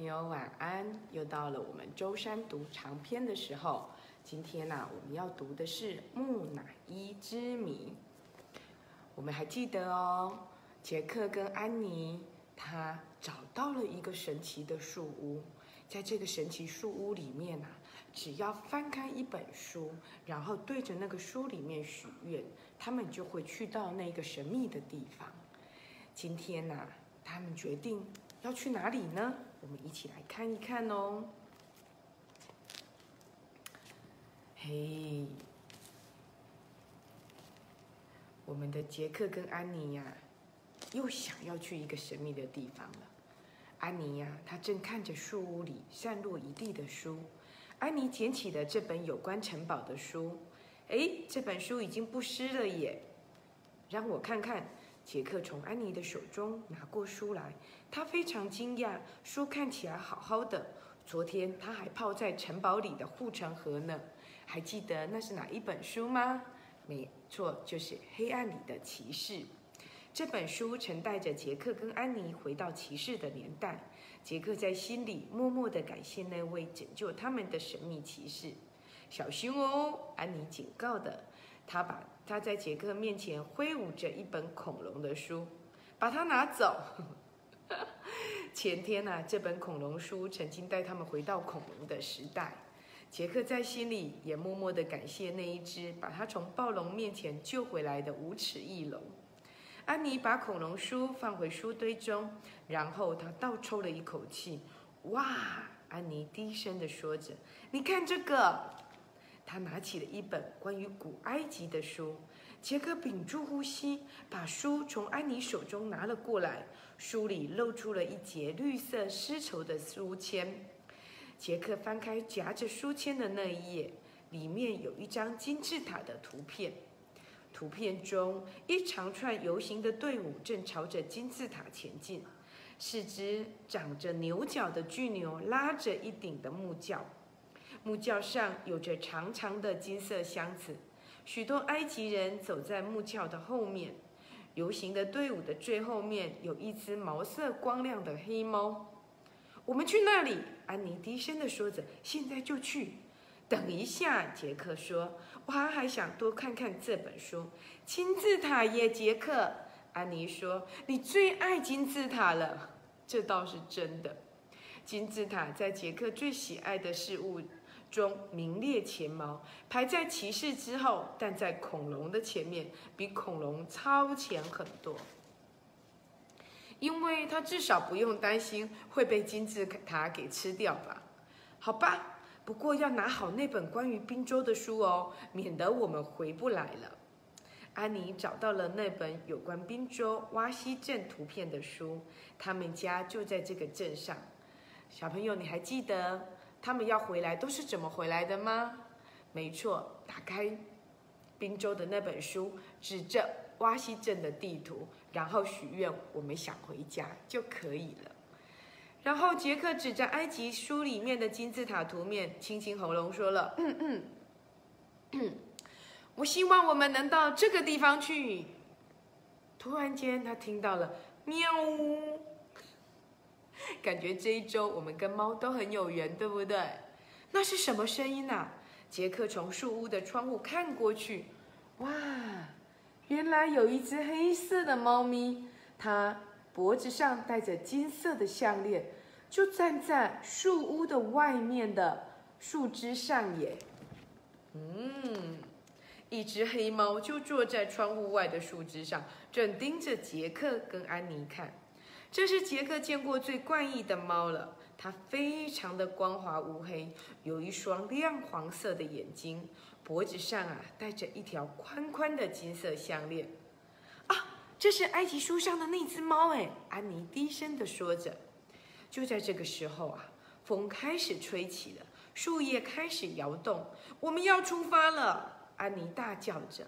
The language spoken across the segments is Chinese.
朋友晚安，又到了我们周三读长篇的时候。今天呢、我们要读的是《木乃伊之谜》。我们还记得哦，杰克跟安妮他找到了一个神奇的树屋，在这个神奇树屋里面啊，只要翻开一本书，然后对着那个书里面许愿，他们就会去到那个神秘的地方。今天呢、他们决定要去哪里呢？我们一起来看一看哦。嘿，我们的杰克跟安妮呀、又想要去一个神秘的地方了。安妮呀、她正看着树屋里散落一地的书。安妮捡起了这本有关城堡的书，诶，这本书已经不湿了耶！让我看看。杰克从安妮的手中拿过书来，他非常惊讶，书看起来好好的。昨天他还泡在城堡里的护城河呢，还记得那是哪一本书吗？没错，就是《黑暗里的骑士》。这本书曾带着杰克跟安妮回到骑士的年代。杰克在心里默默地感谢那位拯救他们的神秘骑士。小心哦，安妮警告的。他把他在杰克面前挥舞着一本恐龙的书，把它拿走。前天呢、这本恐龙书曾经带他们回到恐龙的时代。杰克在心里也默默地感谢那一只把他从暴龙面前救回来的无齿翼龙。安妮把恐龙书放回书堆中，然后他倒抽了一口气。哇！安妮低声地说着：“你看这个。”他拿起了一本关于古埃及的书，杰克屏住呼吸，把书从安妮手中拿了过来。书里露出了一截绿色丝绸的书签。杰克翻开夹着书签的那一页，里面有一张金字塔的图片。图片中，一长串游行的队伍正朝着金字塔前进，四只长着牛角的巨牛拉着一顶的木轿。木轿上有着长长的金色箱子，许多埃及人走在木轿的后面。游行的队伍的最后面有一只毛色光亮的黑猫。我们去那里，安妮低声地说着：“现在就去。”等一下，杰克说：“我还还想多看看这本书。”金字塔耶，杰克。安妮说：“你最爱金字塔了。”这倒是真的。金字塔在杰克最喜爱的事物中名列前茅，排在骑士之后，但在恐龙的前面，比恐龙超前很多。因为他至少不用担心会被金字塔给吃掉吧？好吧，不过要拿好那本关于宾州的书哦，免得我们回不来了。安妮找到了那本有关宾州挖西镇图片的书，他们家就在这个镇上。小朋友，你还记得他们要回来都是怎么回来的吗？没错，打开宾州的那本书，指着挖西镇的地图，然后许愿我们想回家就可以了。然后杰克指着埃及书里面的金字塔图面，清清喉咙说了：“嗯嗯，我希望我们能到这个地方去。”突然间，他听到了喵。感觉这一周我们跟猫都很有缘，对不对？那是什么声音啊？杰克从树屋的窗户看过去，哇，原来有一只黑色的猫咪，它脖子上戴着金色的项链，就站在树屋的外面的树枝上耶。嗯，一只黑猫就坐在窗户外的树枝上，正盯着杰克跟安妮看。这是杰克见过最怪异的猫了。它非常的光滑乌黑，有一双亮黄色的眼睛，脖子上啊戴着一条宽宽的金色项链。啊，这是埃及书上的那只猫哎！安妮低声的说着。就在这个时候啊，风开始吹起了，树叶开始摇动。我们要出发了！安妮大叫着。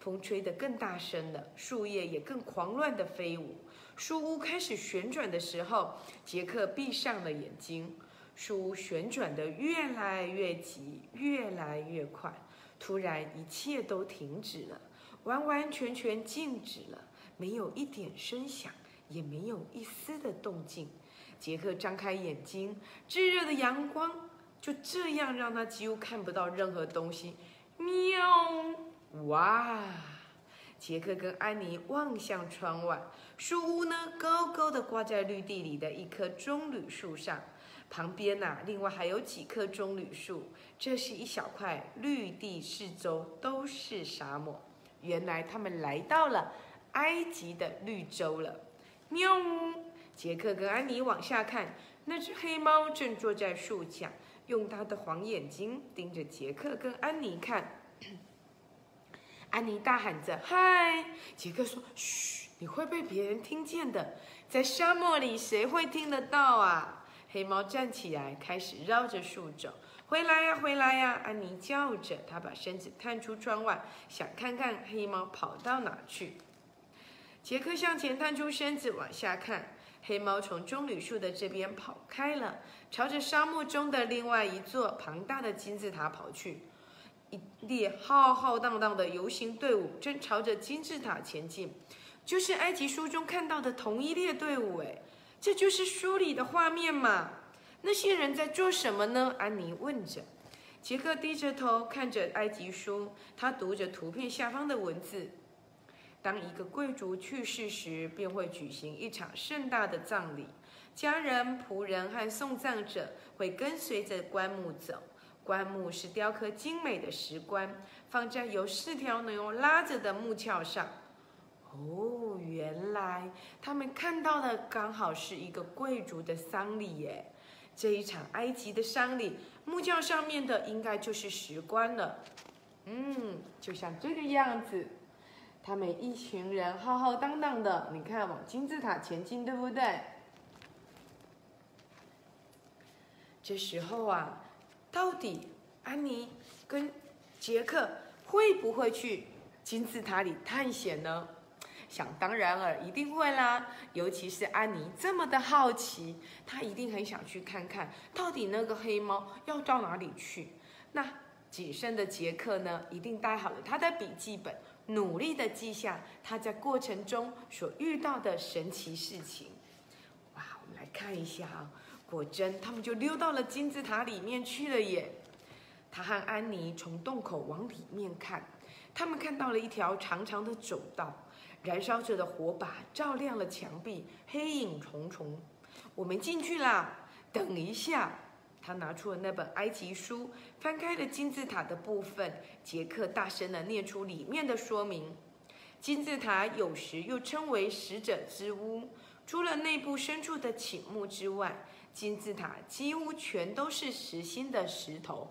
风吹得更大声了，树叶也更狂乱地飞舞。树屋开始旋转的时候，杰克闭上了眼睛。树屋旋转得越来越急，越来越快。突然，一切都停止了，完完全全静止了，没有一点声响，也没有一丝的动静。杰克张开眼睛，炙热的阳光就这样让他几乎看不到任何东西。喵！哇！杰克跟安妮望向窗外，树屋呢高高的挂在绿地里的一棵棕榈树上，旁边呐，另外还有几棵棕榈树。这是一小块绿地，四周都是沙漠。原来他们来到了埃及的绿洲了。喵！杰克跟安妮往下看，那只黑猫正坐在树下，用它的黄眼睛盯着杰克跟安妮看。安妮大喊着：“嗨！”杰克说：“嘘，你会被别人听见的。在沙漠里，谁会听得到啊？”黑猫站起来，开始绕着树走。回来呀，回来呀！安妮叫着，她把身子探出窗外，想看看黑猫跑到哪去。杰克向前探出身子，往下看。黑猫从棕榈树的这边跑开了，朝着沙漠中的另外一座庞大的金字塔跑去。一列浩浩荡荡的游行队伍正朝着金字塔前进，就是埃及书中看到的同一列队伍。哎，这就是书里的画面嘛？那些人在做什么呢？安妮问着。杰克低着头看着埃及书，他读着图片下方的文字。当一个贵族去世时，便会举行一场盛大的葬礼。家人、仆人和送葬者会跟随着棺木走。棺木是雕刻精美的石棺，放在由四条牛拉着的木桥上。哦，原来他们看到的刚好是一个贵族的丧礼耶！这一场埃及的丧礼，木架上面的应该就是石棺了。嗯，就像这个样子。他们一群人浩浩荡荡的，你看往金字塔前进，对不对？这时候啊，到底安妮跟杰克会不会去金字塔里探险呢？想当然尔，一定会啦！尤其是安妮这么的好奇，她一定很想去看看到底那个黑猫要到哪里去。那谨慎的杰克呢，一定带好了他的笔记本。努力的记下他在过程中所遇到的神奇事情。哇，我们来看一下啊，果真他们就溜到了金字塔里面去了耶。他和安妮从洞口往里面看，他们看到了一条长长的走道，燃烧着的火把照亮了墙壁，黑影重重。我们进去啦！等一下。他拿出了那本埃及书，翻开了金字塔的部分。杰克大声地念出里面的说明：金字塔有时又称为死者之屋。除了内部深处的寝墓之外，金字塔几乎全都是实心的石头。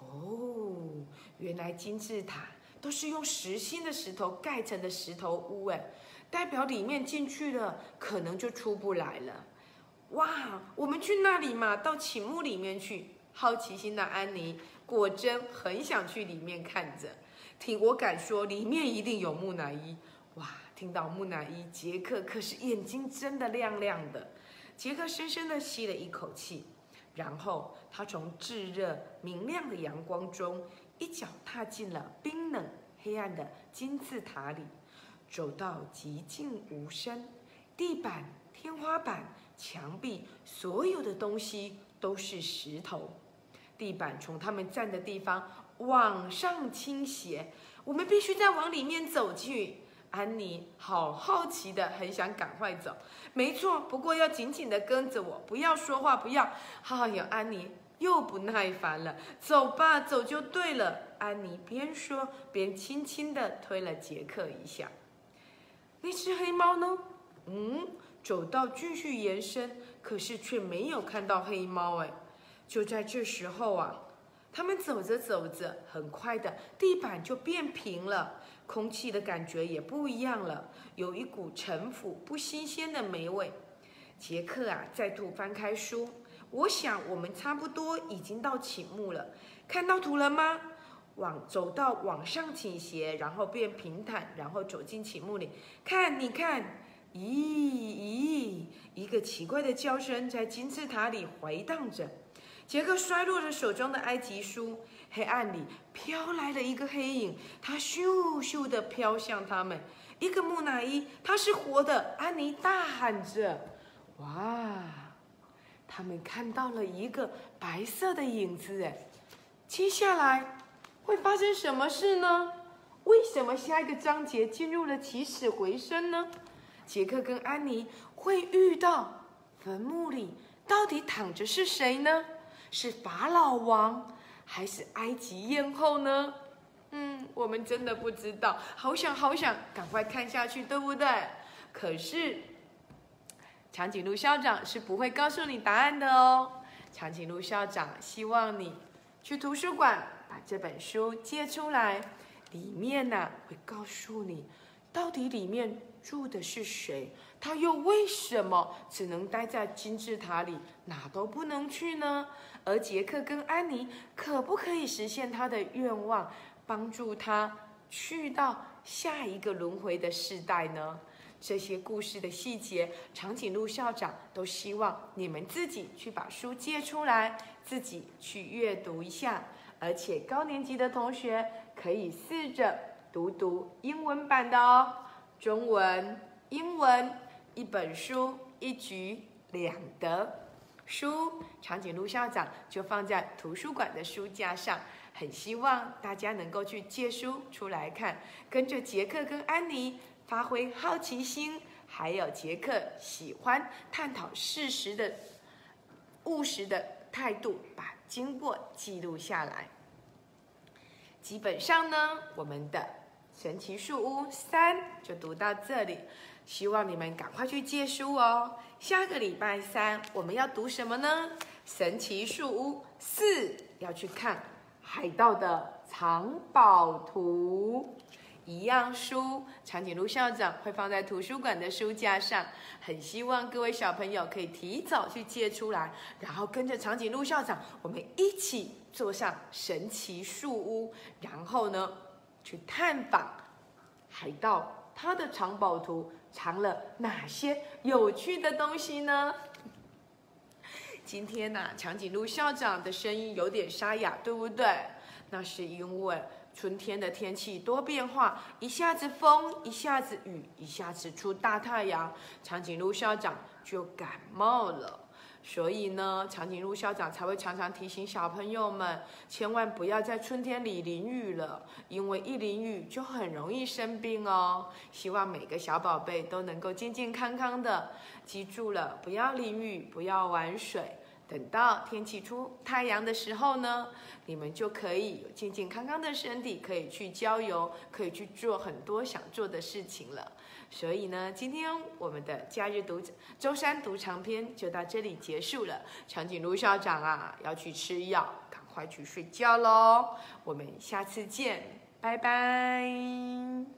哦，原来金字塔都是用实心的石头盖成的石头屋，哎，代表里面进去了，可能就出不来了。哇，我们去那里嘛？到寝墓里面去。好奇心的安妮果真很想去里面看着。听我敢说，里面一定有木乃伊。哇，听到木乃伊，杰克可是眼睛真的亮亮的。杰克深深的吸了一口气，然后他从炙热明亮的阳光中一脚踏进了冰冷黑暗的金字塔里，走到寂静无声，地板、天花板。墙壁所有的东西都是石头，地板从他们站的地方往上倾斜，我们必须再往里面走去。安妮好好奇的，很想赶快走。没错，不过要紧紧的跟着我，不要说话，不要。哎呀，安妮又不耐烦了，走吧，走就对了。安妮边说边轻轻的推了杰克一下。那只黑猫呢？嗯。走道继续延伸，可是却没有看到黑猫。哎，就在这时候啊，他们走着走着，很快的地板就变平了，空气的感觉也不一样了，有一股陈腐不新鲜的霉味。杰克啊，再度翻开书，我想我们差不多已经到寝墓了。看到图了吗？往走到往上倾斜，然后变平坦，然后走进寝墓里。看，你看。咦咦！一个奇怪的叫声在金字塔里回荡着。杰克摔落着手中的埃及书，黑暗里飘来了一个黑影，他咻咻地飘向他们。一个木乃伊，他是活的！安妮大喊着：“哇！”他们看到了一个白色的影子。哎，接下来会发生什么事呢？为什么下一个章节进入了起死回生呢？杰克跟安妮会遇到坟墓里到底躺着是谁呢？是法老王还是埃及艳后呢？嗯，我们真的不知道，好想好想赶快看下去，对不对？可是长颈鹿校长是不会告诉你答案的哦。长颈鹿校长希望你去图书馆把这本书借出来，里面呢会告诉你，到底里面住的是谁，他又为什么只能待在金字塔里，哪都不能去呢？而杰克跟安妮可不可以实现他的愿望？帮助他去到下一个轮回的世代呢？这些故事的细节，长颈鹿校长都希望你们自己去把书借出来，自己去阅读一下。而且高年级的同学可以试着读读英文版的哦，中文、英文，一本书一举两得。书，长颈鹿校长就放在图书馆的书架上。很希望大家能够去借书出来看，跟着杰克跟安妮发挥好奇心，还有杰克喜欢探讨事实的务实的态度，把经过记录下来。基本上呢，我们的神奇树屋三就读到这里，希望你们赶快去借书哦。下个礼拜三我们要读什么呢？神奇树屋四要去看。海盗的藏宝图，一样书，长颈鹿校长会放在图书馆的书架上。很希望各位小朋友可以提早去借出来，然后跟着长颈鹿校长，我们一起坐上神奇树屋，然后呢，去探访海盗他的藏宝图藏了哪些有趣的东西呢？今天呢，长颈鹿校长的声音有点沙哑，对不对？那是因为春天的天气多变化，一下子风，一下子雨，一下子出大太阳，长颈鹿校长就感冒了。所以呢，长颈鹿校长才会常常提醒小朋友们，千万不要在春天里淋雨了，因为一淋雨就很容易生病哦。希望每个小宝贝都能够健健康康的，记住了，不要淋雨，不要玩水。等到天气出太阳的时候呢，你们就可以有健健康康的身体，可以去郊游，可以去做很多想做的事情了。所以呢，今天我们的假日读周三读长篇就到这里结束了。长颈鹿校长啊，要去吃药，赶快去睡觉喽。我们下次见，拜拜。